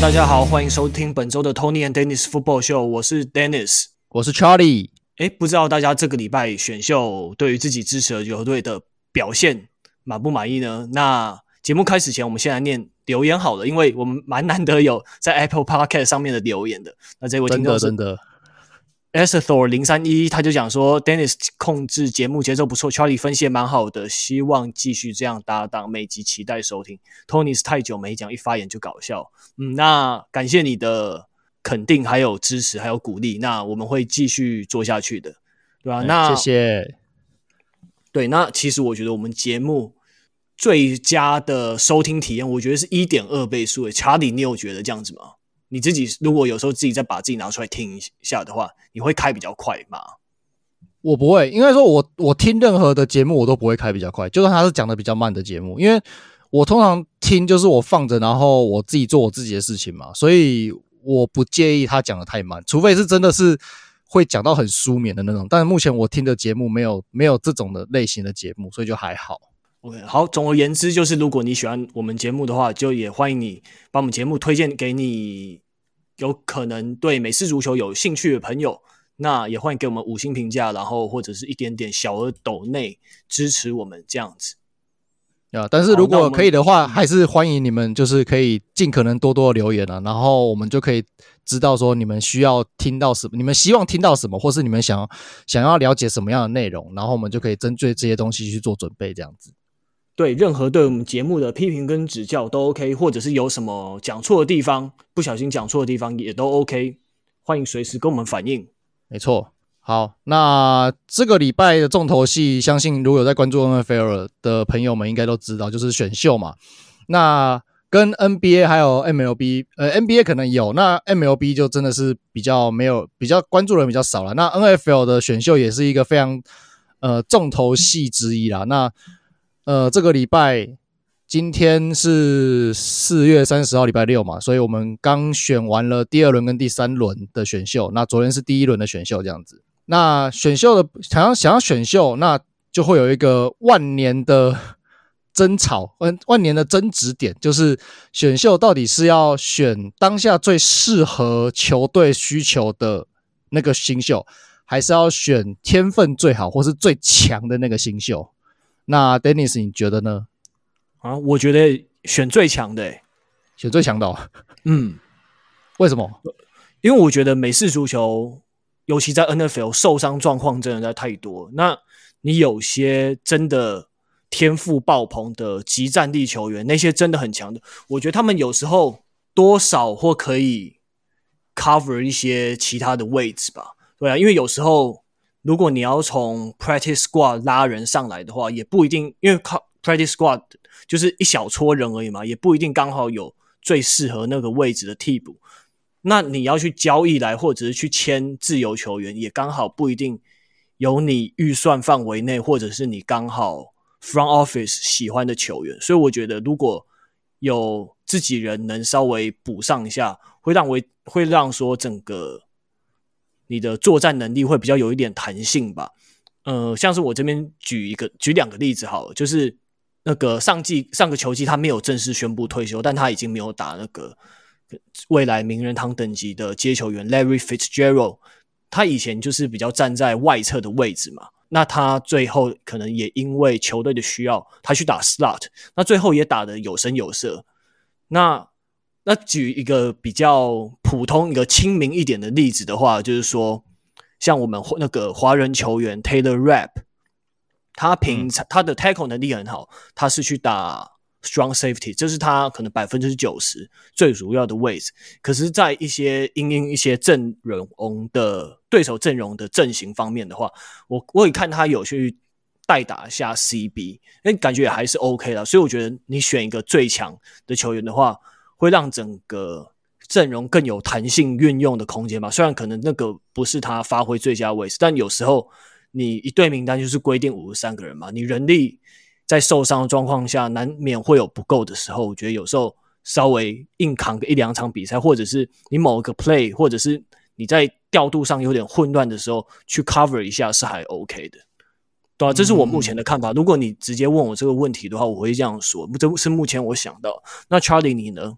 大家好，欢迎收听本周的 Tony and Dennis Football Show。我是 Dennis，我是 Charlie。哎，不知道大家这个礼拜选秀对于自己支持的球队的表现满不满意呢？那节目开始前，我们先来念留言好了，因为我们蛮难得有在 Apple Podcast 上面的留言的。那这位听众真的真的。Asthor 零三一，他就讲说，Dennis 控制节目节奏不错，Charlie 分析也蛮好的，希望继续这样搭档，每集期待收听。Tony 是太久没讲，一发言就搞笑。嗯，那感谢你的肯定，还有支持，还有鼓励，那我们会继续做下去的，对吧？欸、那谢谢。对，那其实我觉得我们节目最佳的收听体验，我觉得是一点二倍数。Charlie，你有觉得这样子吗？你自己如果有时候自己再把自己拿出来听一下的话，你会开比较快吗？我不会，应该说我我听任何的节目我都不会开比较快，就算他是讲的比较慢的节目，因为我通常听就是我放着，然后我自己做我自己的事情嘛，所以我不介意他讲的太慢，除非是真的是会讲到很舒眠的那种。但是目前我听的节目没有没有这种的类型的节目，所以就还好。OK，好，总而言之，就是如果你喜欢我们节目的话，就也欢迎你把我们节目推荐给你有可能对美式足球有兴趣的朋友。那也欢迎给我们五星评价，然后或者是一点点小额抖内支持我们这样子。啊，但是如果可以的话，还是欢迎你们，就是可以尽可能多多留言啊，然后我们就可以知道说你们需要听到什么，你们希望听到什么，或是你们想要想要了解什么样的内容，然后我们就可以针对这些东西去做准备，这样子。对，任何对我们节目的批评跟指教都 OK，或者是有什么讲错的地方，不小心讲错的地方也都 OK，欢迎随时跟我们反映。没错，好，那这个礼拜的重头戏，相信如果有在关注 NFL 的朋友们应该都知道，就是选秀嘛。那跟 NBA 还有 MLB，呃，NBA 可能有，那 MLB 就真的是比较没有，比较关注人比较少了。那 NFL 的选秀也是一个非常呃重头戏之一啦。那呃，这个礼拜今天是四月三十号，礼拜六嘛，所以我们刚选完了第二轮跟第三轮的选秀。那昨天是第一轮的选秀，这样子。那选秀的想要想要选秀，那就会有一个万年的争吵，万万年的争执点，就是选秀到底是要选当下最适合球队需求的那个新秀，还是要选天分最好或是最强的那个新秀？那 Dennis，你觉得呢？啊，我觉得选最强的，欸，选最强的，哦。嗯，为什么？因为我觉得美式足球，尤其在 NFL 受伤状况真的在太多。那你有些真的天赋爆棚的即战力球员，那些真的很强的，我觉得他们有时候多少或可以 cover 一些其他的位置吧。对啊，因为有时候。如果你要从 practice squad 拉人上来的话，也不一定，因为靠 practice squad 就是一小撮人而已嘛，也不一定刚好有最适合那个位置的替补。那你要去交易来，或者是去签自由球员，也刚好不一定有你预算范围内，或者是你刚好 front office 喜欢的球员。所以我觉得，如果有自己人能稍微补上一下，会让为会让说整个。你的作战能力会比较有一点弹性吧，呃，像是我这边举一个举两个例子好了，就是那个上季上个球季他没有正式宣布退休，但他已经没有打那个未来名人堂等级的接球员 Larry Fitzgerald，他以前就是比较站在外侧的位置嘛，那他最后可能也因为球队的需要，他去打 slot，那最后也打得有声有色，那。那举一个比较普通、一个亲民一点的例子的话，就是说，像我们那个华人球员 Taylor Rapp，他平常他的 tackle 能力很好，他是去打 strong safety，这是他可能百分之九十最主要的位置。可是，在一些因应一些阵容的对手阵容的阵型方面的话，我我也看他有去代打一下 CB，那感觉也还是 OK 的。所以我觉得你选一个最强的球员的话。会让整个阵容更有弹性运用的空间吧。虽然可能那个不是他发挥最佳位置，但有时候你一队名单就是规定五十三个人嘛，你人力在受伤的状况下，难免会有不够的时候。我觉得有时候稍微硬扛个一两场比赛，或者是你某一个 play，或者是你在调度上有点混乱的时候，去 cover 一下是还 OK 的。对啊，这是我目前的看法。如果你直接问我这个问题的话，我会这样说，这是目前我想到。那 Charlie 你呢？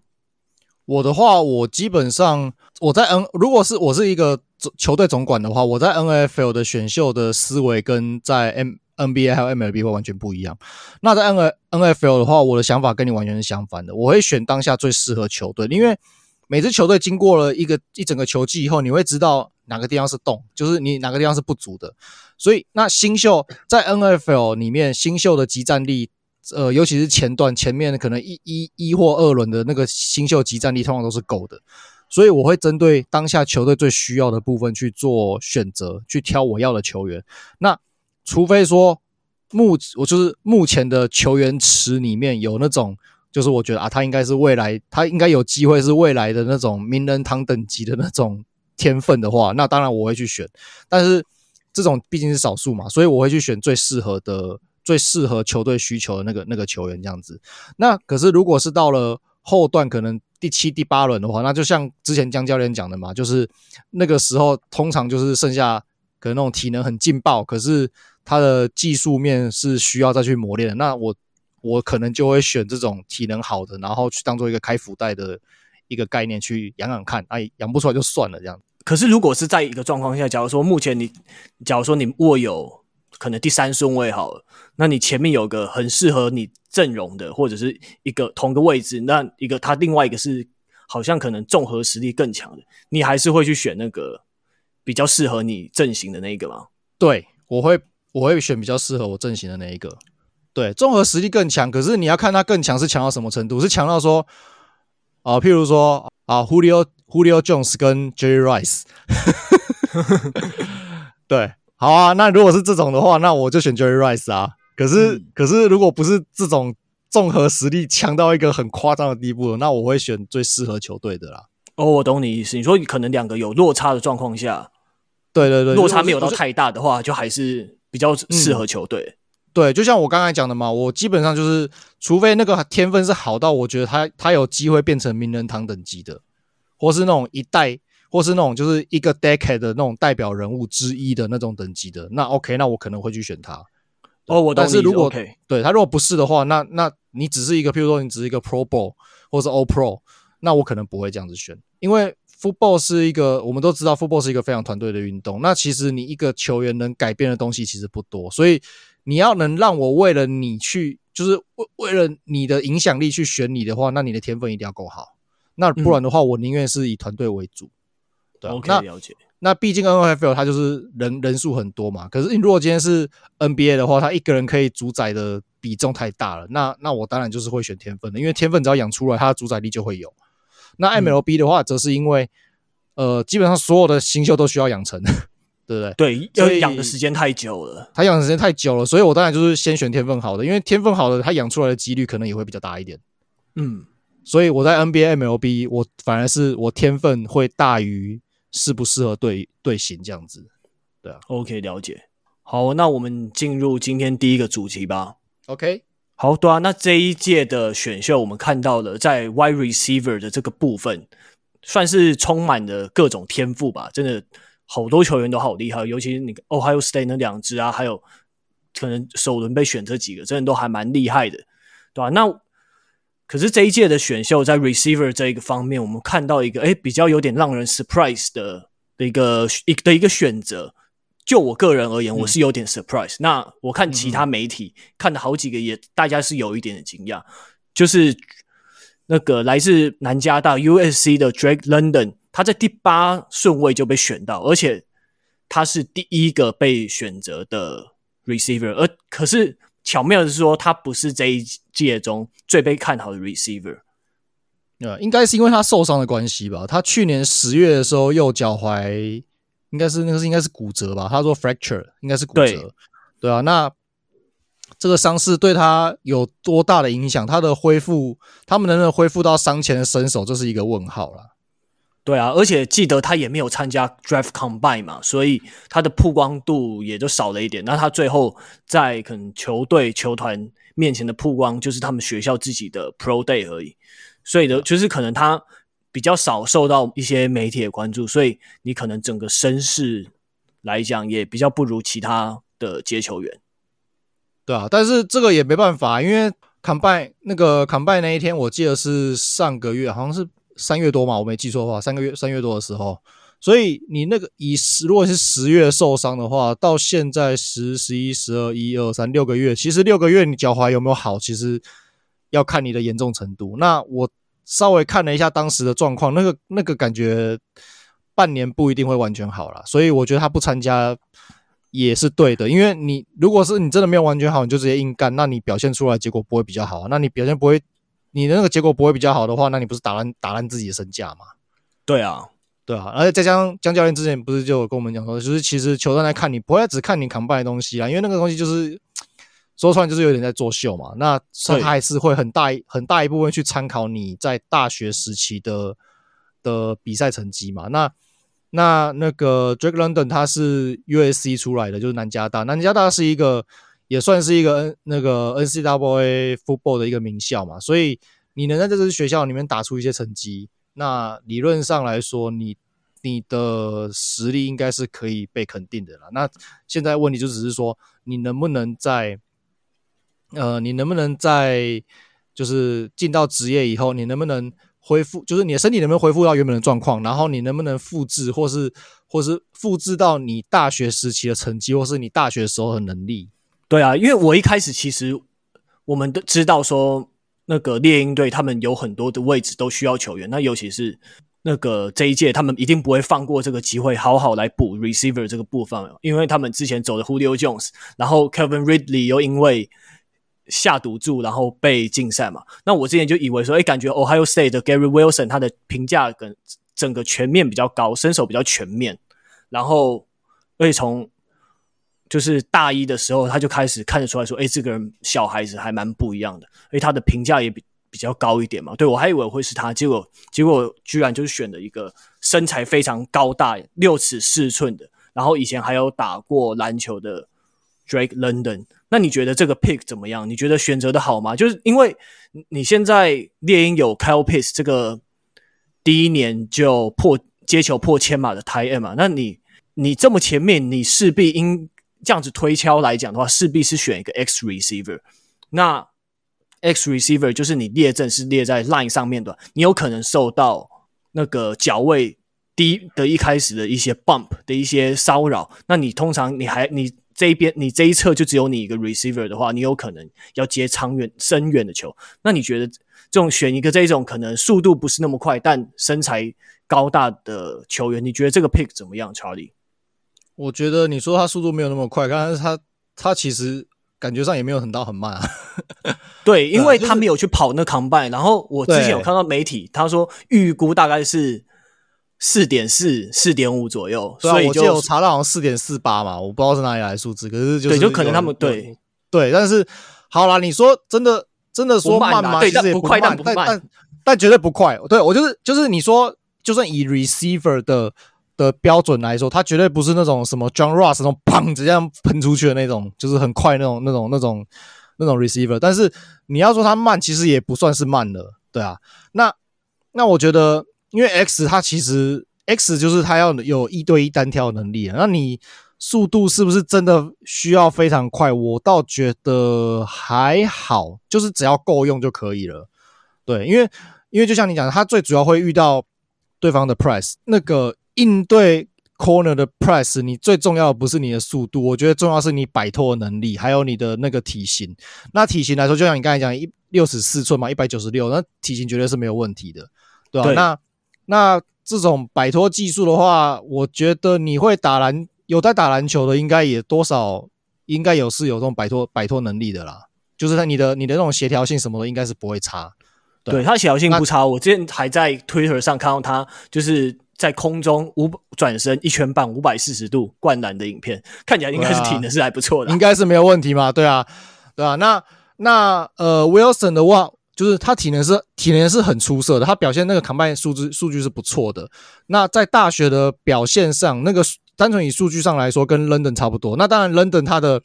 我的话，我基本上我在 N，如果是我是一个球队总管的话，我在 NFL 的选秀的思维跟在 M NBA 还有 MLB 会完全不一样。那在 N NFL 的话，我的想法跟你完全是相反的。我会选当下最适合球队，因为每支球队经过了一个一整个球季以后，你会知道哪个地方是洞，就是你哪个地方是不足的。所以，那新秀在 NFL 里面，新秀的集战力。呃，尤其是前段前面可能一一一或二轮的那个新秀级战力，通常都是够的，所以我会针对当下球队最需要的部分去做选择，去挑我要的球员。那除非说目我就是目前的球员池里面有那种，就是我觉得啊，他应该是未来，他应该有机会是未来的那种名人堂等级的那种天分的话，那当然我会去选。但是这种毕竟是少数嘛，所以我会去选最适合的。最适合球队需求的那个那个球员这样子，那可是如果是到了后段，可能第七、第八轮的话，那就像之前江教练讲的嘛，就是那个时候通常就是剩下可能那种体能很劲爆，可是他的技术面是需要再去磨练的。那我我可能就会选这种体能好的，然后去当做一个开福袋的一个概念去养养看，哎，养不出来就算了这样。可是如果是在一个状况下，假如说目前你，假如说你握有。可能第三顺位好了，那你前面有个很适合你阵容的，或者是一个同个位置，那一个他另外一个是好像可能综合实力更强的，你还是会去选那个比较适合你阵型的那一个吗？对，我会我会选比较适合我阵型的那一个。对，综合实力更强，可是你要看他更强是强到什么程度？是强到说啊、呃，譬如说啊，Julio Julio Jones 跟 Jerry Rice，对。好啊，那如果是这种的话，那我就选 Jerry Rice 啊。可是，嗯、可是如果不是这种综合实力强到一个很夸张的地步，那我会选最适合球队的啦。哦，我懂你意思。你说可能两个有落差的状况下，对对对，落差没有到太大的话，就还是比较适合球队、嗯。对，就像我刚才讲的嘛，我基本上就是，除非那个天分是好到我觉得他他有机会变成名人堂等级的，或是那种一代。或是那种就是一个 decade 的那种代表人物之一的那种等级的，那 OK，那我可能会去选他。哦，我但是如果 OK，对他如果不是的话，那那你只是一个，譬如说你只是一个 Pro Bowl 或是 All Pro，那我可能不会这样子选，因为 Football 是一个我们都知道 Football 是一个非常团队的运动。那其实你一个球员能改变的东西其实不多，所以你要能让我为了你去，就是为为了你的影响力去选你的话，那你的天分一定要够好。那不然的话，我宁愿是以团队为主。对啊、OK，那了解。那毕竟 NFL 它就是人人数很多嘛。可是你如果今天是 NBA 的话，他一个人可以主宰的比重太大了。那那我当然就是会选天分的，因为天分只要养出来，他的主宰力就会有。那 MLB 的话，则是因为、嗯、呃，基本上所有的新秀都需要养成，对不对？对，要养的时间太久了。他养的时间太久了，所以我当然就是先选天分好的，因为天分好的，他养出来的几率可能也会比较大一点。嗯，所以我在 NBA、MLB，我反而是我天分会大于。适不适合队队形这样子，对啊，OK，了解。好，那我们进入今天第一个主题吧。OK，好，对啊，那这一届的选秀，我们看到了在 Wide Receiver 的这个部分，算是充满了各种天赋吧。真的，好多球员都好厉害，尤其是那个 Ohio State 那两支啊，还有可能首轮被选这几个，真的都还蛮厉害的，对吧？那可是这一届的选秀在 receiver 这一个方面，我们看到一个诶比较有点让人 surprise 的的一个一的一个选择。就我个人而言，我是有点 surprise。嗯、那我看其他媒体、嗯、看了好几个，也大家是有一点的惊讶。就是那个来自南加大 USC 的 Drake London，他在第八顺位就被选到，而且他是第一个被选择的 receiver。而可是。巧妙的是说，他不是这一届中最被看好的 receiver。呃，应该是因为他受伤的关系吧。他去年十月的时候右脚踝应该是那个是应该是骨折吧？他说 fracture 应该是骨折。对，对啊，那这个伤势对他有多大的影响？他的恢复，他们能不能恢复到伤前的身手，这是一个问号了。对啊，而且记得他也没有参加 Draft Combine 嘛，所以他的曝光度也就少了一点。那他最后在可能球队球团面前的曝光，就是他们学校自己的 Pro Day 而已。所以的，就是可能他比较少受到一些媒体的关注，所以你可能整个声势来讲也比较不如其他的接球员。对啊，但是这个也没办法，因为 Combine 那个 Combine 那一天，我记得是上个月，好像是。三月多嘛，我没记错的话，三个月三月多的时候，所以你那个以十如果是十月受伤的话，到现在十、十一、十二、一二三六个月，其实六个月你脚踝有没有好，其实要看你的严重程度。那我稍微看了一下当时的状况，那个那个感觉半年不一定会完全好啦，所以我觉得他不参加也是对的，因为你如果是你真的没有完全好，你就直接硬干，那你表现出来结果不会比较好，那你表现不会。你的那个结果不会比较好的话，那你不是打烂打烂自己的身价吗？对啊，对啊，而且再加上江教练之前不是就有跟我们讲说，就是其实球队来看你不会只看你 combine 的东西啦，因为那个东西就是说出来就是有点在作秀嘛。那他还是会很大很大一部分去参考你在大学时期的的比赛成绩嘛。那那那个 Drake London 他是 USC 出来的，就是南加大，南加大是一个。也算是一个 N 那个 NCAA football 的一个名校嘛，所以你能在这支学校里面打出一些成绩，那理论上来说，你你的实力应该是可以被肯定的啦。那现在问题就只是说，你能不能在呃，你能不能在就是进到职业以后，你能不能恢复，就是你的身体能不能恢复到原本的状况，然后你能不能复制，或是或是复制到你大学时期的成绩，或是你大学时候的能力。对啊，因为我一开始其实我们都知道说，那个猎鹰队他们有很多的位置都需要球员，那尤其是那个这一届他们一定不会放过这个机会，好好来补 receiver 这个部分，因为他们之前走的 Julio Jones，然后 Kevin Ridley 又因为下赌注然后被禁赛嘛，那我之前就以为说，哎，感觉 Ohio State 的 Gary Wilson 他的评价跟整个全面比较高，身手比较全面，然后会从。就是大一的时候，他就开始看得出来说：“哎，这个人小孩子还蛮不一样的，而且他的评价也比比较高一点嘛。对”我还以为会是他，结果结果居然就是选了一个身材非常高大、六尺四寸的，然后以前还有打过篮球的 Drake London。那你觉得这个 pick 怎么样？你觉得选择的好吗？就是因为你现在猎鹰有 Kyle Pitts 这个第一年就破接球破千码的 tight end 嘛，那你你这么前面，你势必应。这样子推敲来讲的话，势必是选一个 X receiver。那 X receiver 就是你列阵是列在 line 上面的，你有可能受到那个脚位低的一开始的一些 bump 的一些骚扰。那你通常你还你这一边你这一侧就只有你一个 receiver 的话，你有可能要接长远深远的球。那你觉得这种选一个这种可能速度不是那么快，但身材高大的球员，你觉得这个 pick 怎么样，Charlie？我觉得你说他速度没有那么快，但是他他其实感觉上也没有很到很慢啊。对，因为他没有去跑那 combine，然后我之前有看到媒体他说预估大概是四点四、四点五左右，所以就我查到好像四点四八嘛，我不知道是哪里来的数字，可是就是对，就可能他们对对，但是好啦，你说真的真的说慢吗？对，其实也不快，但不慢，但但绝对不快。对，我就是就是你说，就算以 receiver 的。的标准来说，他绝对不是那种什么 John Ross 那种砰直接喷出去的那种，就是很快那种、那种、那种、那种 receiver。但是你要说他慢，其实也不算是慢的，对啊。那那我觉得，因为 X 它其实 X 就是他要有一对一单挑能力啊。那你速度是不是真的需要非常快？我倒觉得还好，就是只要够用就可以了。对，因为因为就像你讲的，他最主要会遇到对方的 press 那个。应对 corner 的 press，你最重要的不是你的速度，我觉得重要是你摆脱的能力，还有你的那个体型。那体型来说，就像你刚才讲，一六尺四寸嘛，一百九十六，那体型绝对是没有问题的，对吧？对。那那这种摆脱技术的话，我觉得你会打篮，有在打篮球的，应该也多少应该有是有这种摆脱摆脱能力的啦。就是他你的你的那种协调性什么的，应该是不会差。对，对他协调性不差。我之前还在 Twitter 上看到他，就是。在空中五转身一圈半五百四十度灌篮的影片，看起来应该是挺的是还不错的，应该是没有问题嘛？对啊，对啊。那那呃，Wilson 的话，就是他体能是体能是很出色的，他表现那个 combine 数字数据是不错的。那在大学的表现上，那个单纯以数据上来说，跟 London 差不多。那当然，London 他的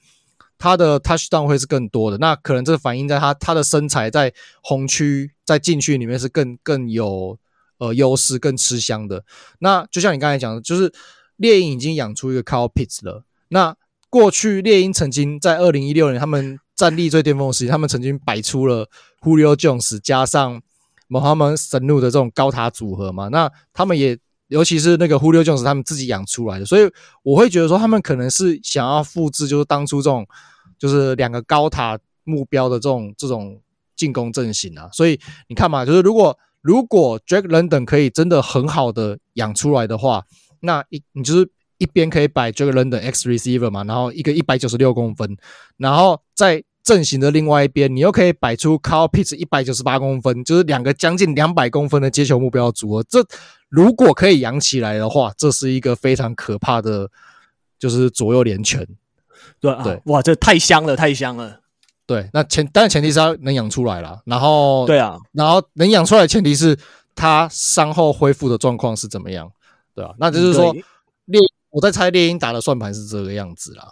他的 touchdown 会是更多的，那可能这反映在他他的身材在红区在禁区里面是更更有。呃，优势更吃香的。那就像你刚才讲的，就是猎鹰已经养出一个 Kyle Pitts 了。那过去猎鹰曾经在二零一六年他们战力最巅峰时期，他们曾经摆出了 Julio Jones 加上 Mohamed Sanu 的这种高塔组合嘛，那他们也尤其是那个 Julio Jones 他们自己养出来的，所以我会觉得说他们可能是想要复制，就是当初这种就是两个高塔目标的这种这种进攻阵型啊。所以你看嘛，就是如果如果 Drake London 可以真的很好的养出来的话，那一你就是一边可以摆 Drake London X receiver 嘛，然后一个一百九十六公分，然后在阵型的另外一边，你又可以摆出 Kyle Pitts 一百九十八公分，就是两个将近两百公分的接球目标组合。这如果可以养起来的话，这是一个非常可怕的，就是左右连拳。对啊，对，哇，这太香了，太香了。对，那前但是前提是要能养出来啦。然后对啊，然后能养出来的前提是他伤后恢复的状况是怎么样？对啊，那就是说，猎我在猜猎鹰打的算盘是这个样子啦。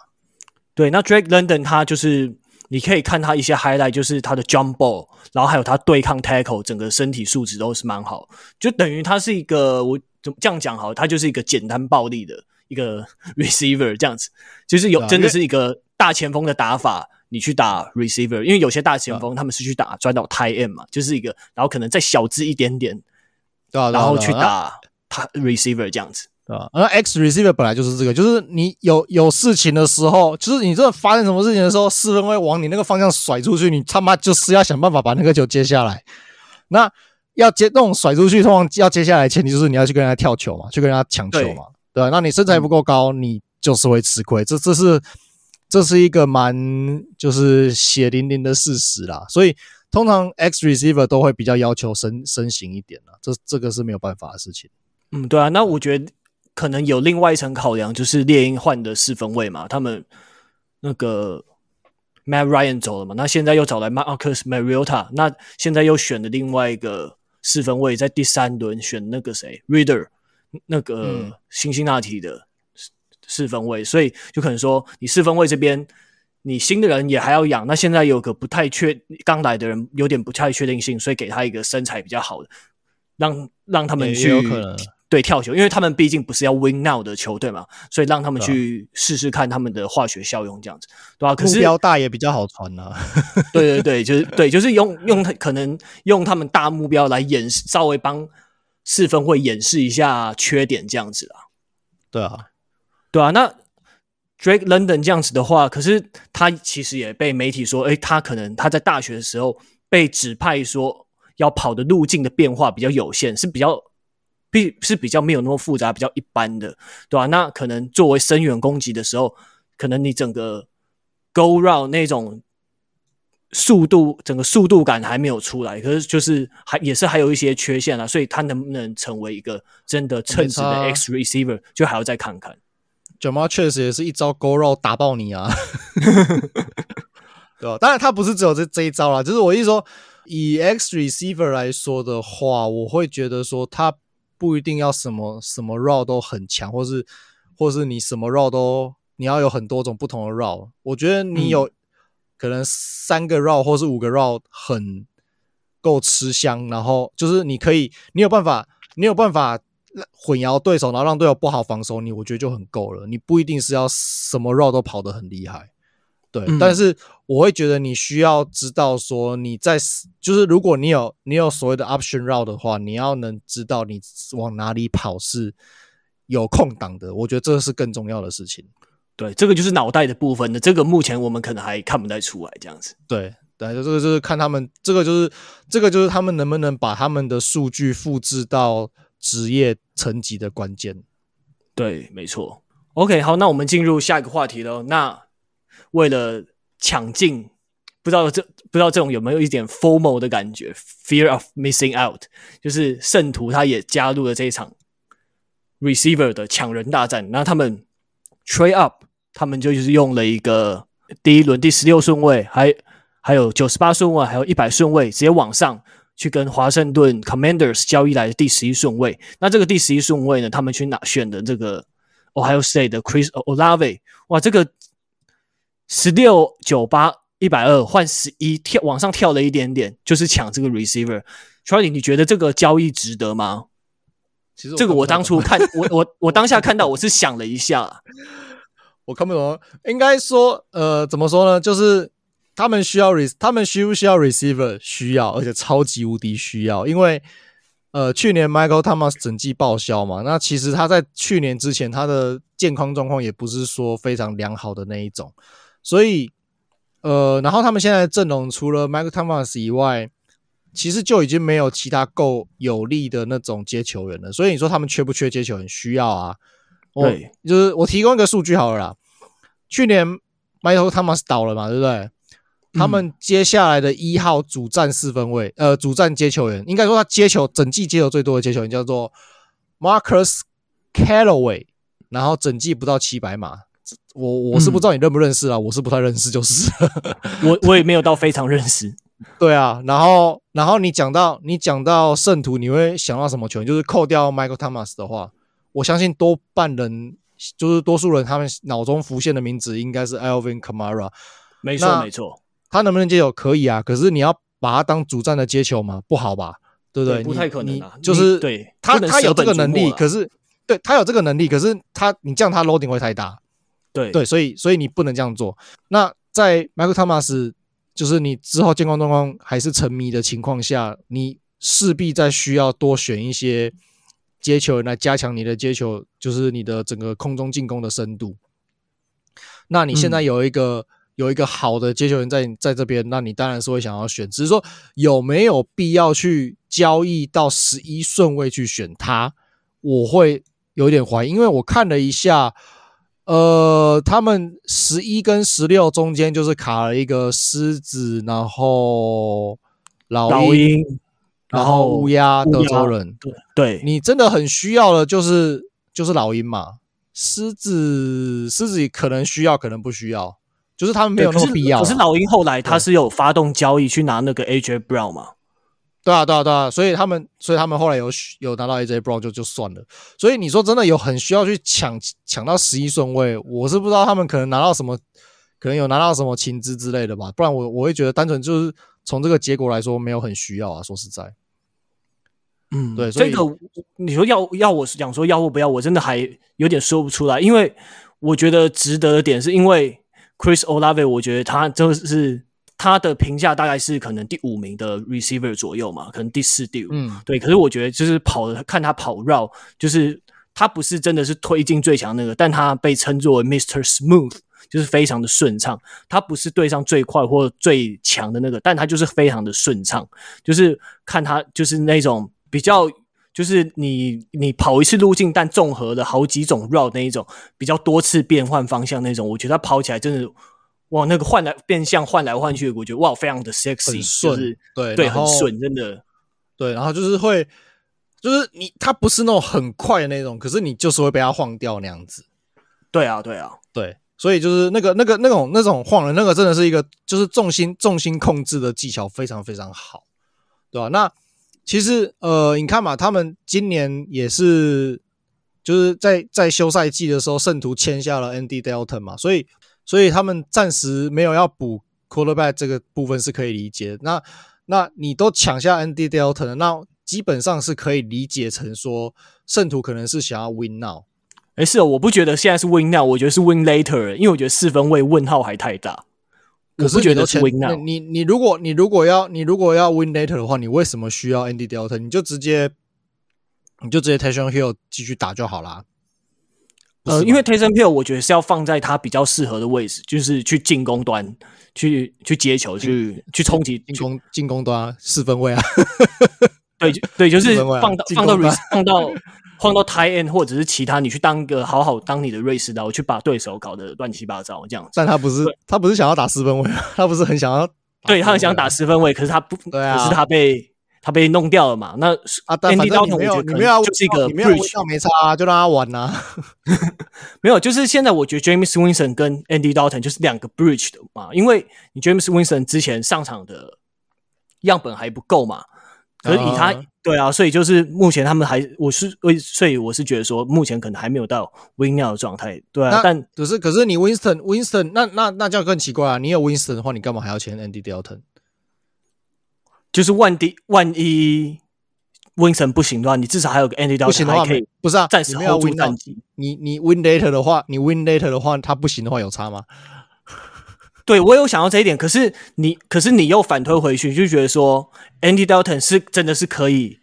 对，那 Drake London 他就是。你可以看他一些 highlight，就是他的 jump ball，然后还有他对抗 tackle，整个身体素质都是蛮好，就等于他是一个我怎么这样讲好，他就是一个简单暴力的一个 receiver 这样子，就是有真的是一个大前锋的打法，你去打 receiver，因为有些大前锋他们是去打转到 tight end 嘛，就是一个然后可能再小只一点点，对然后去打他 receiver 这样子。对啊，那 X receiver 本来就是这个，就是你有有事情的时候，就是你这发生什么事情的时候，四分卫往你那个方向甩出去，你他妈就是要想办法把那个球接下来。那要接那种甩出去，通常要接下来，前提就是你要去跟人家跳球嘛，去跟人家抢球嘛，对？那你身材不够高，你就是会吃亏。这这是这是一个蛮就是血淋淋的事实啦。所以通常 X receiver 都会比较要求身身形一点啦，这这个是没有办法的事情。嗯，对啊，那我觉得。可能有另外一层考量，就是猎鹰换的四分卫嘛，他们那个 Matt Ryan 走了嘛，那现在又找来 Marcus Mariota，那现在又选了另外一个四分卫，在第三轮选那个谁 Reader，那个辛辛那提的四分卫，所以就可能说你四分卫这边你新的人也还要养，那现在有个不太确刚来的人有点不太确定性，所以给他一个身材比较好的，让让他们去。对跳球，因为他们毕竟不是要 win now 的球队嘛，所以让他们去试试看他们的化学效用，这样子，对吧？可是目标大也比较好传 呐。对对对，就是对，就是用 用可能用他们大目标来演示，稍微帮四分会演示一下缺点，这样子啊。对啊，对啊。那 Drake London 这样子的话，可是他其实也被媒体说，诶，他可能他在大学的时候被指派说要跑的路径的变化比较有限，是比较。比是比较没有那么复杂，比较一般的，对吧？那可能作为深远攻击的时候，可能你整个 go round 那种速度，整个速度感还没有出来，可是就是还也是还有一些缺陷啊，所以他能不能成为一个真的称职的 X receiver，就还要再看看。Ja'Marr Chase 也是一招勾肉打爆你啊，对吧？当然他不是只有这这一招啦，就是我一说以 X receiver 来说的话，我会觉得说他。不一定要什么什么 route 都很强，或是或是你什么 route 都你要有很多种不同的 route。我觉得你有可能三个 route 或是五个 route 很够吃香，然后就是你可以你有办法你有办法混淆对手，然后让队友不好防守你，我觉得就很够了。你不一定是要什么 route 都跑得很厉害。对，嗯、但是我会觉得你需要知道说你在就是如果你有你有所谓的 option route 的话，你要能知道你往哪里跑是有空档的。我觉得这是更重要的事情。对，这个就是脑袋的部分的。这个目前我们可能还看不太出来这样子。对，对，这个就是看他们这个就是这个就是他们能不能把他们的数据复制到职业层级的关键。对，没错。OK，好，那我们进入下一个话题喽。那为了抢进，不知道这不知道这种有没有一点 FOMO 的感觉，Fear of Missing Out，就是圣徒他也加入了这一场 Receiver 的抢人大战。那他们 Trade Up，他们就是用了一个第一轮第十六顺位，还还有九十八顺位，还有一百顺位，直接往上去跟华盛顿 Commanders 交易来的第十一顺位。那这个第十一顺位呢，他们去哪选的这个 Ohio State 的 Chris Olave，哇，这个。十六九八一百二换十一跳往上跳了一点点，就是抢这个 receiver。Charlie，你觉得这个交易值得吗？其实这个我当初看 我我我当下看到我是想了一下，我看不懂。应该说呃怎么说呢？就是他们需要 re，他们需不需要 receiver？需要，而且超级无敌需要。因为呃，去年 Michael Thomas 整季报销嘛，那其实他在去年之前他的健康状况也不是说非常良好的那一种，所以呃，然后他们现在阵容除了 Michael Thomas 以外，其实就已经没有其他够有力的那种接球员了。所以你说他们缺不缺接球员？需要啊。对，就是我提供一个数据好了啦。去年 Michael Thomas 倒了嘛，对不对？他们接下来的一号主战四分卫，呃，主战接球员，应该说他接球整季接球最多的接球员叫做 Marcus Callaway，然后整季不到七百码。我我是不知道你认不认识啊，我是不太认识，就是我我也没有到非常认识。对啊，然后然后你讲到你讲到圣徒，你会想到什么球员？就是扣掉 Michael Thomas 的话。我相信多半人就是多数人，他们脑中浮现的名字应该是 Alvin Kamara。没错，没错。他能不能接球？可以啊。可是你要把他当主战的接球嘛？不好吧？对不对？不太可能啊。就是对他，他有这个能力，可是对他有这个能力，可是他你这样他 loading 会太大。对对，所以所以你不能这样做。那在 Michael Thomas 就是你之后健康状况还是沉迷的情况下，你势必在需要多选一些。接球人来加强你的接球，就是你的整个空中进攻的深度。那你现在有一个、嗯、有一个好的接球员在在这边，那你当然是会想要选。只是说有没有必要去交易到十一顺位去选他，我会有点怀疑，因为我看了一下，呃，他们十一跟十六中间就是卡了一个狮子，然后老鹰。然后乌鸦德州人，对对，你真的很需要的，就是就是老鹰嘛。狮子狮子可能需要，可能不需要，就是他们没有那么必要。可是老鹰后来他是有发动交易去拿那个 AJ Brown 嘛？对啊对啊对啊，所以他们所以他们后来有有拿到 AJ Brown 就就算了。所以你说真的有很需要去抢抢到十一顺位，我是不知道他们可能拿到什么，可能有拿到什么情资之类的吧。不然我我会觉得单纯就是。从这个结果来说，没有很需要啊。说实在，嗯，对，所以这个你说要要我讲说要或不要，我真的还有点说不出来。因为我觉得值得的点，是因为 Chris Olave，我觉得他就是他的评价大概是可能第五名的 receiver 左右嘛，可能第四、第五。嗯，对。可是我觉得就是跑看他跑绕，就是他不是真的是推进最强那个，但他被称作为 Mr. Smooth。就是非常的顺畅，他不是对上最快或最强的那个，但他就是非常的顺畅。就是看他就是那种比较，就是你你跑一次路径，但综合了好几种 route 那一种比较多次变换方向那种，我觉得他跑起来真的哇，那个换来变相换来换去，我觉得哇，非常的 sexy，很顺，就是、对对，很顺，真的对。然后就是会，就是你它不是那种很快的那种，可是你就是会被它晃掉那样子。对啊，对啊，对。所以就是那个、那个、那种、那种晃的，那个真的是一个，就是重心、重心控制的技巧非常非常好，对吧？那其实呃，你看嘛，他们今年也是，就是在在休赛季的时候，圣徒签下了 Andy Dalton 嘛，所以所以他们暂时没有要补 quarterback 这个部分是可以理解。那那你都抢下 Andy Dalton，那基本上是可以理解成说，圣徒可能是想要 win now。哎，是哦，我不觉得现在是 win now，我觉得是 win later，因为我觉得四分位问号还太大。可是觉得是 win now。你你如果你如果要你如果要 win later 的话，你为什么需要 Andy Dalton？你就直接你就直接 Tayson Hill 继续打就好啦。呃，因为 Tayson Hill 我觉得是要放在他比较适合的位置，就是去进攻端去去接球，去去冲击进攻进攻端四分位啊。对对，就是放到放到放到。换到 tight end 或者是其他，你去当个好好当你的瑞士刀，去把对手搞得乱七八糟这样子。但他不是他不是想要打四分位，他不是很想要，对他很想打四分位，可是他不，对啊，可是他被他被弄掉了嘛。那啊，Andy Dalton 我觉得就是一个 bridge，没差啊，就让他玩呐。没有，就是现在我觉得 James Winston 跟 Andy Dalton 就是两个 bridge 的嘛，因为你 James Winston 之前上场的样本还不够嘛。可是以他、uh, 对啊，所以就是目前他们还我是所以我是觉得说目前可能还没有到 win now 的状态，对啊。但可是可是你 Winston Winston 那那那叫更奇怪啊！你有 Winston 的话，你干嘛还要签 Andy Dalton？就是万一万一 Winston 不行的话，你至少还有个 Andy Dalton 不行的话可以不是啊？暂时 hold 住战绩。你你 win later 的话，你 win later 的话，他不行的话有差吗？对，我有想到这一点，可是你，可是你又反推回去，就觉得说，Andy Dalton 是真的是可以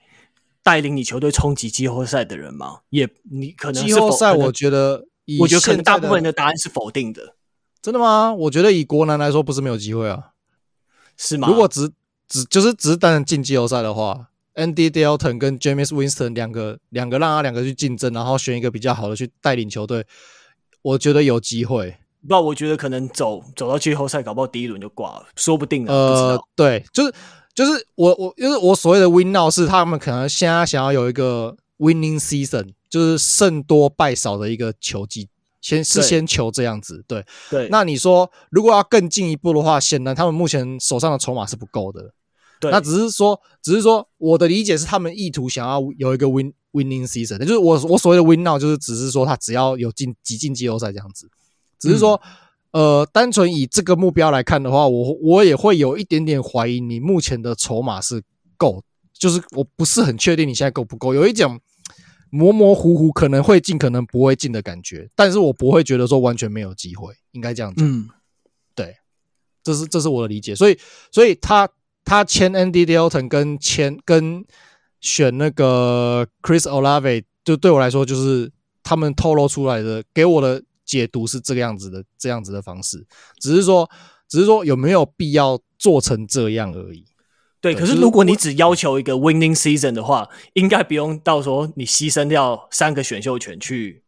带领你球队冲击季后赛的人吗？也，你可能季后赛，我觉得，我觉得可能大部分人的答案是否定的。真的吗？我觉得以国男来说，不是没有机会啊，是吗？如果只只就是只是单纯进季后赛的话，Andy Dalton 跟 Jameis Winston 两个两个让他两个去竞争，然后选一个比较好的去带领球队，我觉得有机会。不知道，我觉得可能走走到季后赛，搞不好第一轮就挂了，说不定啊。呃，对，就是就是我我就是我所谓的 win now 是他们可能现在想要有一个 winning season，就是胜多败少的一个球季，先是先求这样子。对对，那你说如果要更进一步的话，显然他们目前手上的筹码是不够的。对，那只是说，只是说我的理解是他们意图想要有一个 win winning season，就是我我所谓的 win now 就是只是说他只要有进挤进季后赛这样子。只是说，呃，单纯以这个目标来看的话，我我也会有一点点怀疑你目前的筹码是够，就是我不是很确定你现在够不够，有一种模模糊糊可能会进，可能不会进的感觉。但是我不会觉得说完全没有机会，应该这样讲。嗯，对，这是这是我的理解。所以，所以他他签 Andy Dalton 跟签跟选那个 Chris Olave，就对我来说，就是他们透露出来的给我的。解读是这个样子的，这样子的方式，只是说，只是说有没有必要做成这样而已。对，可是如果你只要求一个 winning season 的话，应该不用到说你牺牲掉三个选秀权去。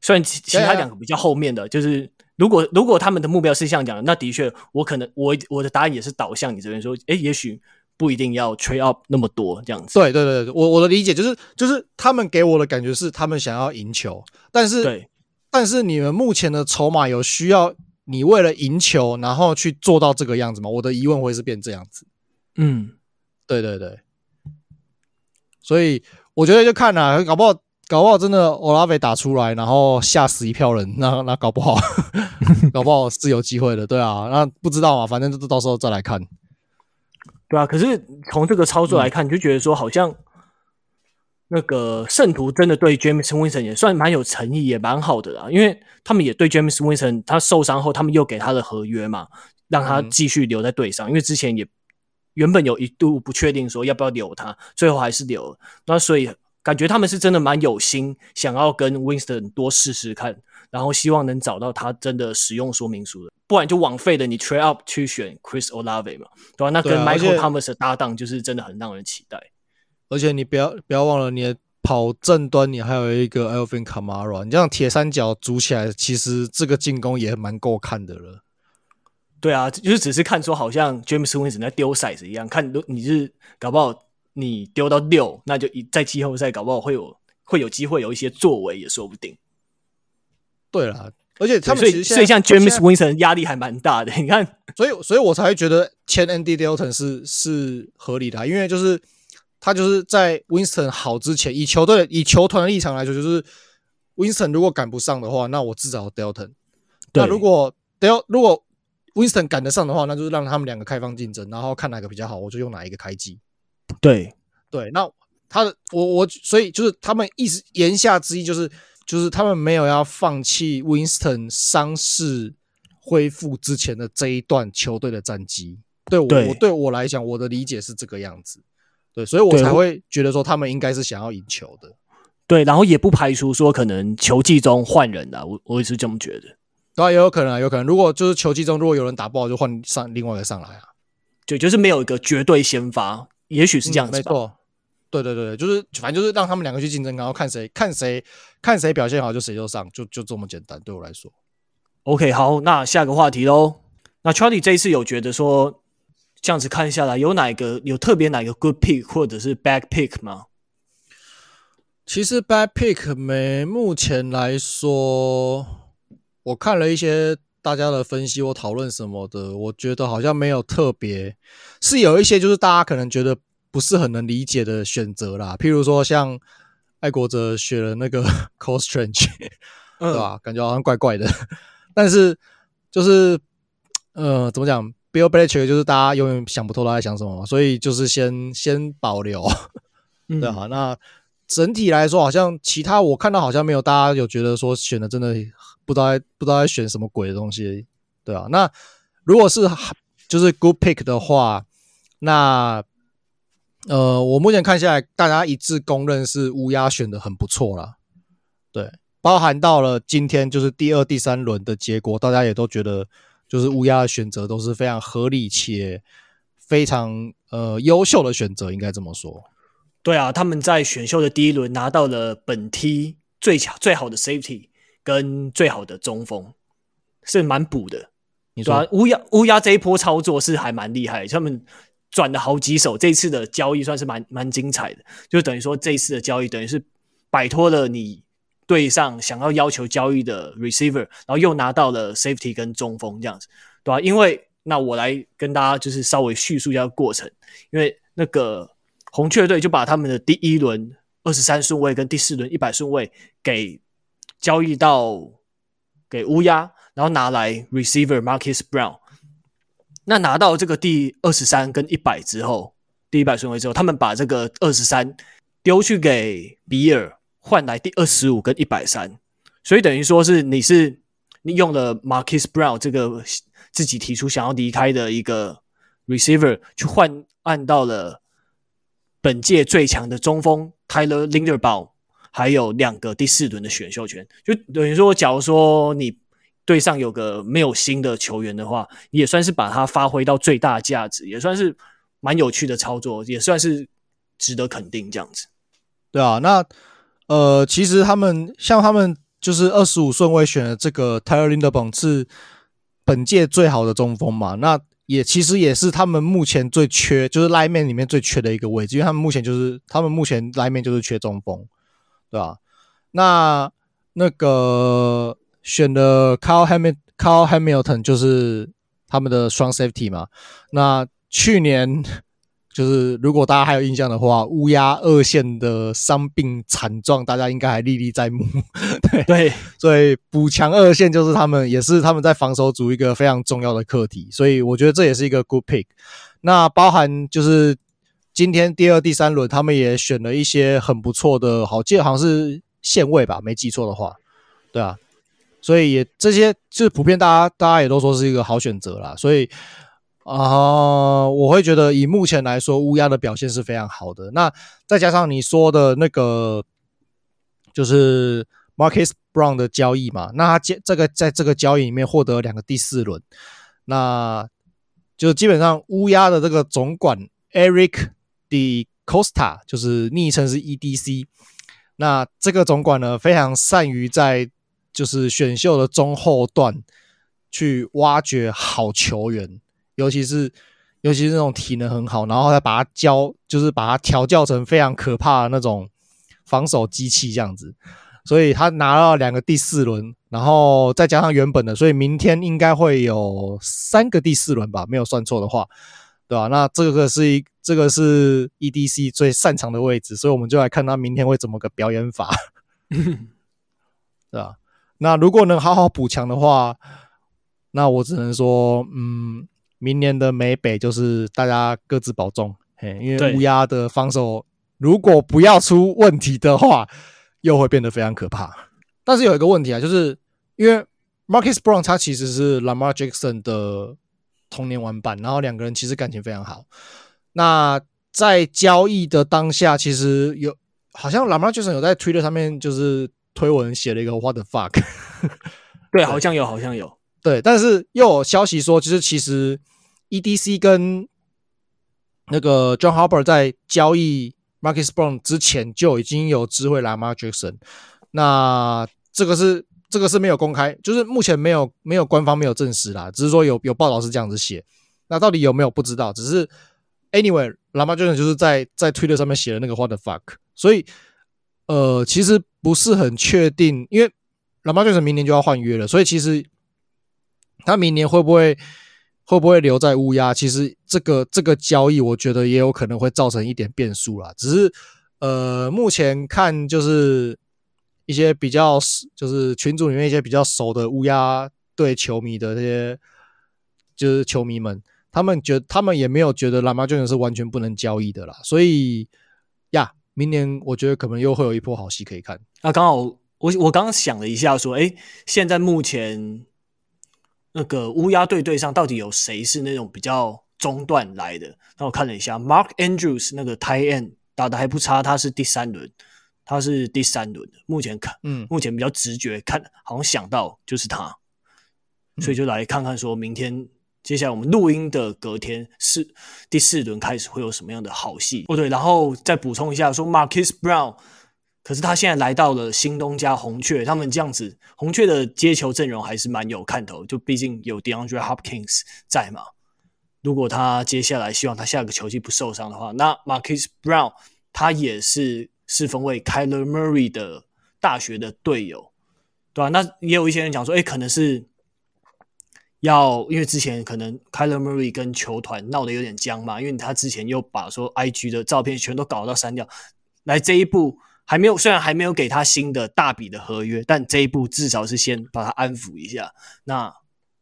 虽然其其他两个比较后面的，啊、就是如果如果他们的目标是这样讲的，那的确我可能我我的答案也是导向你这边说，诶，也许不一定要 trade up 那么多这样子。对对对，我我的理解就是就是他们给我的感觉是他们想要赢球，但是对。但是你们目前的筹码有需要你为了赢球，然后去做到这个样子吗？我的疑问会是变这样子。嗯，对对对。所以我觉得就看啦，搞不好搞不好真的欧拉菲打出来，然后吓死一票人，那那搞不好 搞不好是有机会的。对啊，那不知道嘛，反正就到时候再来看。对啊，可是从这个操作来看，嗯、就觉得说好像。那个圣徒真的对 Jameis Winston 也算蛮有诚意，也蛮好的啦，因为他们也对 Jameis Winston 他受伤后，他们又给他的合约嘛，让他继续留在队上。嗯、因为之前也原本有一度不确定说要不要留他，最后还是留了。那所以感觉他们是真的蛮有心，想要跟 Winston 多试试看，然后希望能找到他真的使用说明书的，不然就枉费了你 trade up 去选 Chris Olave 嘛，对吧？那跟 Michael Thomas 的搭档就是真的很让人期待。而且你不要不要忘了，你的跑正端你还有一个 Alvin Kamara，你这样铁三角组起来，其实这个进攻也蛮够看的了。对啊，就是只是看说好像 James Winston 在丢骰子一样，看你是搞不好你丢到六，那就一在季后赛搞不好会有会有机会有一些作为也说不定。对啦，而且他们其实所以像 James Winston 压力还蛮大的，你看，所以所以我才会觉得签 Andy Dalton 是是合理的啊，因为就是。他就是在 Winston 好之前，以球队、以球团的立场来说，就是 Winston 如果赶不上的话，那我至少 Dalton。那如果 Del 如果 Winston 赶得上的话，那就是让他们两个开放竞争，然后看哪个比较好，我就用哪一个开机。对对，那他的我我所以就是他们意思言下之意就是就是他们没有要放弃 Winston 伤势恢复之前的这一段球队的战绩。对我对我对我来讲，我的理解是这个样子。对，所以我才会觉得说他们应该是想要赢球的。对，然后也不排除说可能球季中换人的，我我也是这么觉得。对啊，也有可能啊，有可能。如果就是球季中如果有人打不好，就换上另外一个上来啊。对，就是没有一个绝对先发，也许是这样子，嗯。没错。对对对，就是反正就是让他们两个去竞争，然后看谁看谁看谁表现好就谁就上，就就这么简单。对我来说。OK，好，那下个话题喽。那 Charlie 这一次有觉得说。这样子看下来，有哪个有特别哪个 good pick 或者是 bad pick 吗？其实 bad pick 没，目前来说，我看了一些大家的分析或讨论什么的，我觉得好像没有特别，是有一些就是大家可能觉得不是很能理解的选择啦。譬如说像爱国者选了那个 Cole Strange，对吧？感觉好像怪怪的，但是就是呃，怎么讲？Bill Belichick 就是大家永远想不透他在想什么，所以就是先先保留，嗯、对啊。那整体来说，好像其他我看到好像没有大家有觉得说选的真的不知道在不知道在选什么鬼的东西，对啊。那如果是就是 good pick 的话，那呃，我目前看下来，大家一致公认是乌鸦选的很不错啦。对，包含到了今天就是第二、第三轮的结果，大家也都觉得就是乌鸦的选择都是非常合理且非常呃优秀的选择，应该这么说。对啊，他们在选秀的第一轮拿到了本梯最强、最好的 safety 跟最好的中锋，是蛮补的。你说乌鸦乌鸦这一波操作是还蛮厉害，他们。转了好几手，这次的交易算是蛮蛮精彩的，就等于说这次的交易等于是摆脱了你对上想要要求交易的 receiver，然后又拿到了 safety 跟中锋这样子，对吧？因为那我来跟大家就是稍微叙述一下过程，因为那个红雀队就把他们的第一轮二十三顺位跟第四轮一百顺位给交易到给乌鸦，然后拿来 receiver Marcus Brown。那拿到这个第二十三跟一百之后，第一百顺位之后，他们把这个二十三丢去给比尔，换来第二十五跟一百三，所以等于说是你是你用了 Marcus Brown 这个自己提出想要离开的一个 receiver 去换按到了本届最强的中锋 Tyler Linderbaum，还有两个第四轮的选秀权，就等于说，假如说你。队上有个没有新的球员的话，也算是把它发挥到最大价值，也算是蛮有趣的操作，也算是值得肯定这样子。对啊，那呃，其实他们像他们就是二十五顺位选的这个 Tyler Linderbaum 是本届最好的中锋嘛，那也其实也是他们目前最缺，就是 line 里面最缺的一个位置，因为他们目前就是他们目前 line 就是缺中锋，对吧？那那个。选的 Kyle Hamilton Kyle Hamilton 就是他们的双 safety 嘛。那去年就是如果大家还有印象的话，乌鸦二线的伤病惨状，大家应该还历历在目。对对，所以补强二线就是他们，也是他们在防守组一个非常重要的课题。所以我觉得这也是一个 good pick。那包含就是今天第二、第三轮，他们也选了一些很不错的，好，记得好像是线位吧，没记错的话，对啊。所以也这些就是普遍大家大家也都说是一个好选择啦，所以啊、呃，我会觉得以目前来说，乌鸦的表现是非常好的。那再加上你说的那个就是 Marcus Brown 的交易嘛，那他这这个在这个交易里面获得两个第四轮，那就基本上乌鸦的这个总管 Eric DeCosta 就是昵称是 EDC，那这个总管呢非常善于在就是选秀的中后段去挖掘好球员，尤其是尤其是那种体能很好，然后再把他教，就是把他调教成非常可怕的那种防守机器这样子。所以他拿到两个第四轮，然后再加上原本的，所以明天应该会有三个第四轮吧，没有算错的话，对吧？那这个是一这个是 EDC 最擅长的位置，所以我们就来看他明天会怎么个表演法，对吧？那如果能好好补强的话，那我只能说，嗯，明年的美北就是大家各自保重，嘿，因为乌鸦的防守如果不要出问题的话，又会变得非常可怕。但是有一个问题啊，就是因为 Marquise Brown 他其实是 Lamar Jackson 的童年玩伴，然后两个人其实感情非常好。那在交易的当下，其实有好像 Lamar Jackson 有在 Twitter 上面就是。推文写了一个 What the fuck？对，好像有，好像有。对，但是又有消息说，其实其实 EDC 跟那个 John Harper 在交易 Marquise Brown 之前就已经有知会 Lama Jackson。那这个是这个是没有公开，就是目前没有没有官方没有证实啦，只是说有有报道是这样子写。那到底有没有不知道？只是 anyway，Lama Jackson 就是在在 Twitter 上面写了那个 What the fuck，所以。呃，其实不是很确定，因为 LAMA Jackson 明年就要换约了，所以其实他明年会不会会不会留在乌鸦？其实这个这个交易，我觉得也有可能会造成一点变数啦。只是呃，目前看就是一些比较就是群组里面一些比较熟的乌鸦队球迷的这些就是球迷们，他们觉他们也没有觉得 Lamar Jackson 是完全不能交易的啦，所以呀。明年我觉得可能又会有一波好戏可以看。啊，刚好我我刚刚想了一下，说，哎，现在目前那个乌鸦队队上到底有谁是那种比较中段来的？那我看了一下，Mark Andrews 那个 tight end 打的还不差，他是第三轮，他是第三轮的。目前看，嗯，目前比较直觉看，好像想到就是他，所以就来看看说明天。接下来我们录音的隔天是第四轮开始会有什么样的好戏哦？对，然后再补充一下说，Marquise Brown，可是他现在来到了新东家红雀，他们这样子红雀的接球阵容还是蛮有看头，就毕竟有 DeAndre Hopkins 在嘛。如果他接下来希望他下个球季不受伤的话，那 Marquise Brown 他也是四分卫 Kyler Murray 的大学的队友，对吧？那也有一些人讲说，哎，可能是。要因为之前可能 Kyler Murray 跟球团闹得有点僵嘛，因为他之前又把说 IG 的照片全都搞到删掉，来这一步还没有，虽然还没有给他新的大笔的合约，但这一步至少是先把他安抚一下。那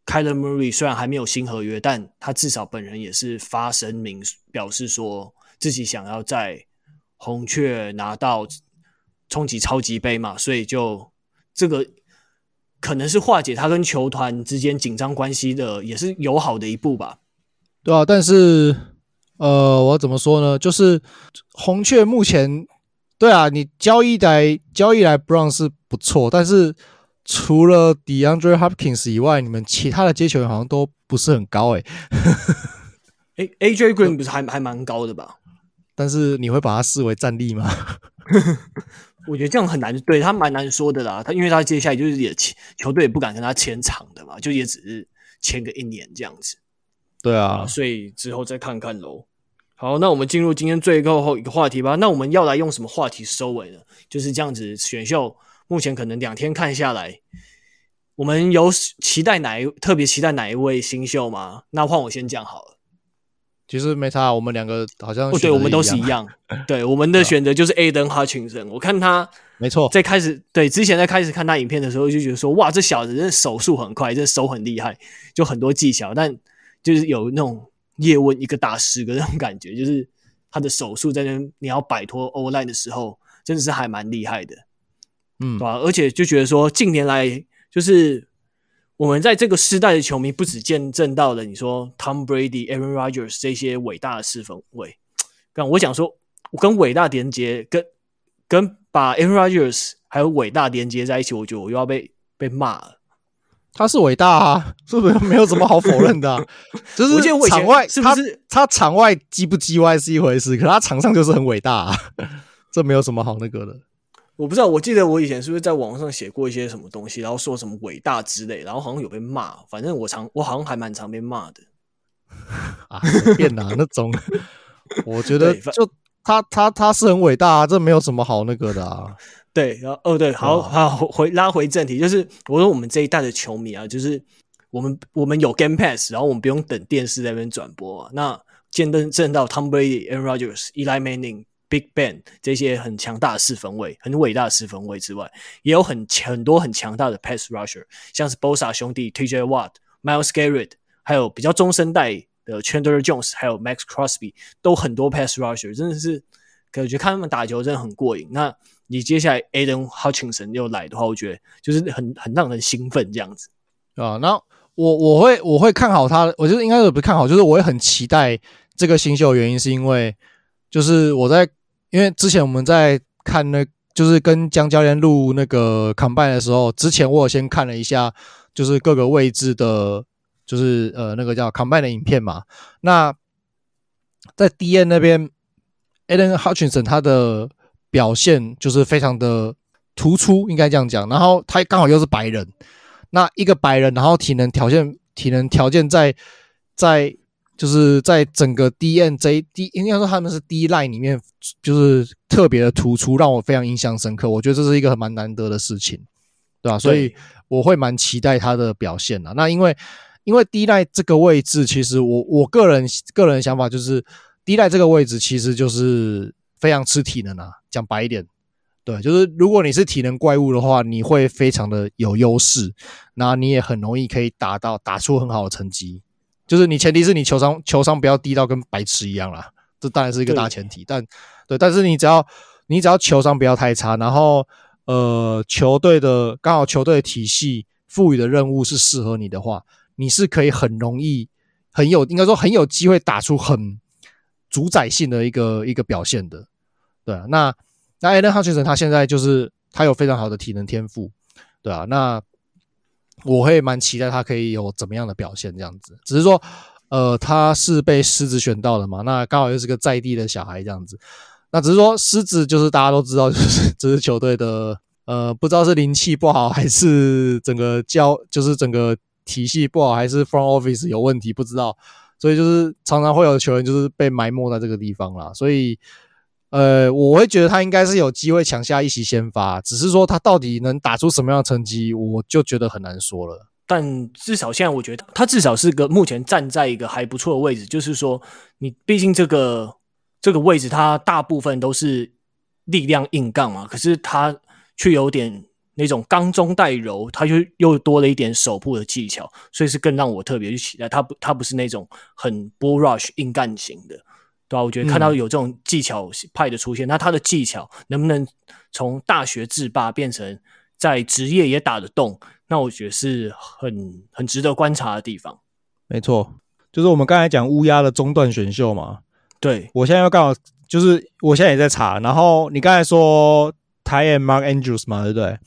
Kyler Murray 虽然还没有新合约，但他至少本人也是发声明表示说自己想要在红雀拿到冲击超级杯嘛，所以就这个。可能是化解他跟球团之间紧张关系的，也是友好的一步吧。对啊，但是呃，我怎么说呢？就是红雀目前，对啊，你交易来交易来 Brown 是不错，但是除了 DeAndre Hopkins 以外，你们其他的接球员好像都不是很高 诶。诶 AJ Green 不是还还蛮高的吧？但是你会把他视为战力吗？我觉得这样很难，对他蛮难说的啦。他因为他接下来就是也签球队也不敢跟他签长的嘛，就也只是签个一年这样子。对啊，所以之后再看看喽。好，那我们进入今天最后一个话题吧。那我们要来用什么话题收尾呢？就是这样子，选秀目前可能两天看下来，我们有期待哪一特别期待哪一位新秀吗？那换我先讲好了。其实没差，我们两个好像哦，对，我们都是一样。对，我们的选择就是 Aidan Hutchinson。我看他没错，在开始对之前在开始看他影片的时候，就觉得说哇，这小子真的手速很快，这手很厉害，就很多技巧。但就是有那种叶问一个打十个那种感觉，就是他的手速在那你要摆脱 O-line 的时候，真的是还蛮厉害的，嗯，对吧？而且就觉得说近年来就是。我们在这个时代的球迷不止见证到了你说 Tom Brady、Aaron Rodgers 这些伟大的四分卫，但我想说，我跟伟大连接，跟跟把 Aaron Rodgers 还有伟大连接在一起，我觉得我又要被被骂了。他是伟大啊，是不是没有什么好否认的啊？就是场外是不是他，他场外叽不叽歪是一回事，可他场上就是很伟大啊，这没有什么好那个的。我不知道，我记得我以前是不是在网上写过一些什么东西，然后说什么伟大之类，然后好像有被骂。反正我常，我好像还蛮常被骂的。啊，变啊那种，我觉得就他他他是很伟大啊，这没有什么好那个的啊。对，然后哦对，好好回拉回正题，就是我说我们这一代的球迷啊，就是我们我们有 Game Pass，然后我们不用等电视在那边转播啊。那见证证到 Tom Brady、Aaron Rodgers、Eli Manning。Big Ben 这些很强大的四分卫，很伟大的四分卫之外，也有很很多很强大的 Pass Rusher，像是 Bosa 兄弟、TJ Watt、Miles Garrett，还有比较中生代的 Chandler Jones，还有 Max Crosby，都很多 Pass Rusher，真的是感觉看他们打球真的很过瘾。那你接下来 Aidan Hutchinson 又来的话，我觉得就是很很让人兴奋这样子啊。那我我会我会看好他，我觉得应该是不看好，就是我会很期待这个新秀，原因是因为就是我在。因为之前我们在看那，就是跟江教练录那个 combine 的时候，之前我有先看了一下，就是各个位置的，就是呃那个叫 combine 的影片嘛。那在 DN 那边，Aidan Hutchinson 他的表现就是非常的突出，应该这样讲。然后他刚好又是白人，那一个白人，然后体能条件，体能条件在在。就是在整个 DNJ D，应该说他们是 D line 里面，就是特别的突出，让我非常印象深刻。我觉得这是一个很蛮难得的事情，对吧？所以我会蛮期待他的表现的。那因为因为 D line 这个位置，其实我我个人个人想法就是，D line 这个位置其实就是非常吃体能啊。讲白一点，对，就是如果你是体能怪物的话，你会非常的有优势，那你也很容易可以达到打出很好的成绩。就是你前提是你球商球商不要低到跟白痴一样啦，这当然是一个大前提。但对，但是你只要你只要球商不要太差，然后呃球队的刚好球队的体系赋予的任务是适合你的话，你是可以很容易、很有应该说很有机会打出很主宰性的一个一个表现的。对啊，那那 Aidan Hutchinson 他现在就是他有非常好的体能天赋，对啊，那我会蛮期待他可以有怎么样的表现这样子。只是说，呃，他是被狮子选到的嘛，那刚好又是个在地的小孩这样子。那只是说，狮子就是大家都知道，就是 这支球队的呃，不知道是灵气不好，还是整个教就是整个体系不好，还是 front office 有问题，不知道。所以就是常常会有球员就是被埋没在这个地方啦。所以呃，我会觉得他应该是有机会抢下一席先发，只是说他到底能打出什么样的成绩，我就觉得很难说了。但至少现在我觉得他至少是个目前站在一个还不错的位置，就是说你毕竟这个。这个位置，他大部分都是力量硬杠嘛，可是他却有点那种刚中带柔，他就又多了一点手部的技巧，所以是更让我特别去期待。他不，他不是那种很 bull rush 硬干型的，对吧、啊？我觉得看到有这种技巧派的出现，嗯、那他的技巧能不能从大学制霸变成在职业也打得动？那我觉得是很很值得观察的地方。没错，就是我们刚才讲乌鸦的中段选秀嘛。对，我现在要刚好就是我现在也在查，然后你刚才说 Ty and Mark Andrews 嘛，对不对？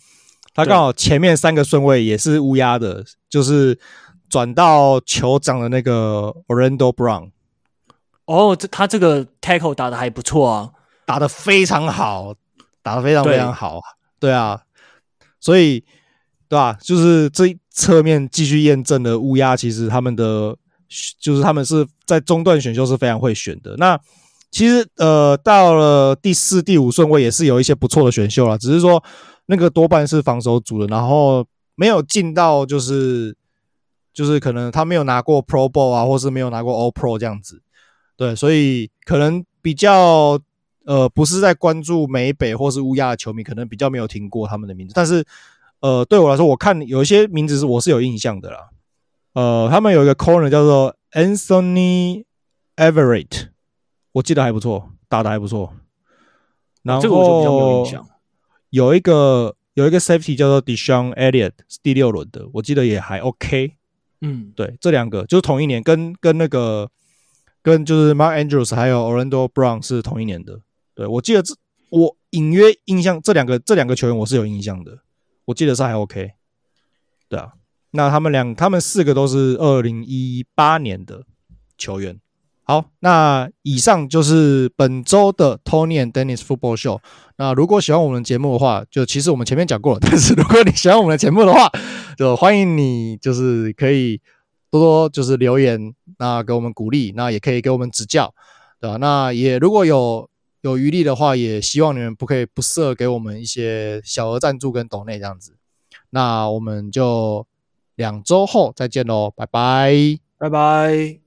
他刚好前面三个顺位也是乌鸦的，就是转到酋长的那个 Orlando Brown。哦，这他这个 tackle 打的还不错啊，打的非常好，打的非常非常好。对，对啊，所以对吧？就是这侧面继续验证了乌鸦其实他们的。就是他们是在中段选秀是非常会选的。那其实呃，到了第四、第五顺位也是有一些不错的选秀了，只是说那个多半是防守组的，然后没有进到就是就是可能他没有拿过 Pro Bowl 啊，或是没有拿过 All Pro 这样子。对，所以可能比较呃不是在关注美北或是乌鸦的球迷，可能比较没有听过他们的名字。但是呃，对我来说，我看有一些名字是我是有印象的啦。呃，他们有一个 corner 叫做 Anthony Everett，我记得还不错，打的还不错。然后这个我就比较没有印象。有一个有一个 safety 叫做 DeShon Elliott，是第六轮的，我记得也还 OK。嗯，对，这两个就是同一年，跟跟那个跟就是 Mark Andrews 还有 Orlando Brown 是同一年的。对，我记得这我隐约印象这两个这两个球员我是有印象的，我记得是还 OK。对啊。那他们两，他们四个都是二零一八年的球员。好，那以上就是本周的 Tony and Dennis Football Show。那如果喜欢我们的节目的话，就其实我们前面讲过了。但是如果你喜欢我们的节目的话，就欢迎你就是可以多多就是留言，那给我们鼓励，那也可以给我们指教，对吧？那也如果有有余力的话，也希望你们不可以不设给我们一些小额赞助跟抖内这样子。那我们就。两周后再见喽，拜拜，拜拜。